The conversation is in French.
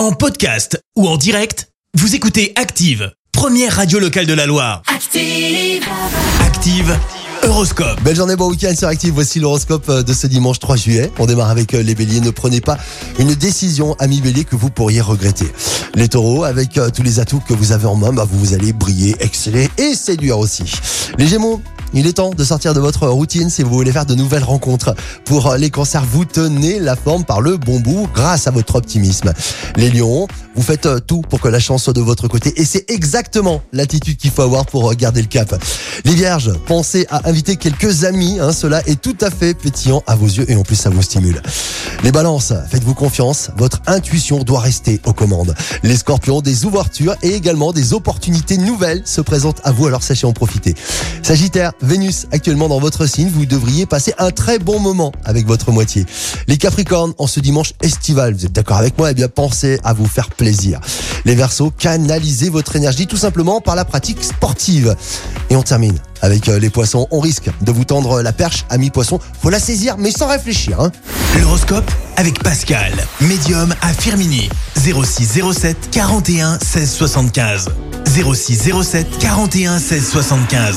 En podcast ou en direct, vous écoutez Active, première radio locale de la Loire. Active. Active, Horoscope. Belle journée, bon week-end sur Active. Voici l'horoscope euh, de ce dimanche 3 juillet. On démarre avec euh, les béliers. Ne prenez pas une décision, amis béliers, que vous pourriez regretter. Les taureaux, avec euh, tous les atouts que vous avez en main, bah, vous allez briller, exceller et séduire aussi. Les gémeaux, il est temps de sortir de votre routine si vous voulez faire de nouvelles rencontres. Pour les cancers, vous tenez la forme par le bon bout grâce à votre optimisme. Les lions, vous faites tout pour que la chance soit de votre côté et c'est exactement l'attitude qu'il faut avoir pour garder le cap. Les vierges, pensez à inviter quelques amis, hein, cela est tout à fait pétillant à vos yeux et en plus ça vous stimule. Les balances, faites-vous confiance, votre intuition doit rester aux commandes. Les scorpions, des ouvertures et également des opportunités nouvelles se présentent à vous, alors sachez en profiter. Sagittaire, Vénus actuellement dans votre signe, vous devriez passer un très bon moment avec votre moitié. Les Capricornes, en ce dimanche estival, vous êtes d'accord avec moi Eh bien, pensez à vous faire plaisir. Les Verseaux, canalisez votre énergie tout simplement par la pratique sportive. Et on termine avec euh, les poissons. On risque de vous tendre la perche, ami poisson. Faut la saisir, mais sans réfléchir. Hein. L'horoscope avec Pascal, médium à Firmini. 06 07 41 16 75. 06 07 41 16 75.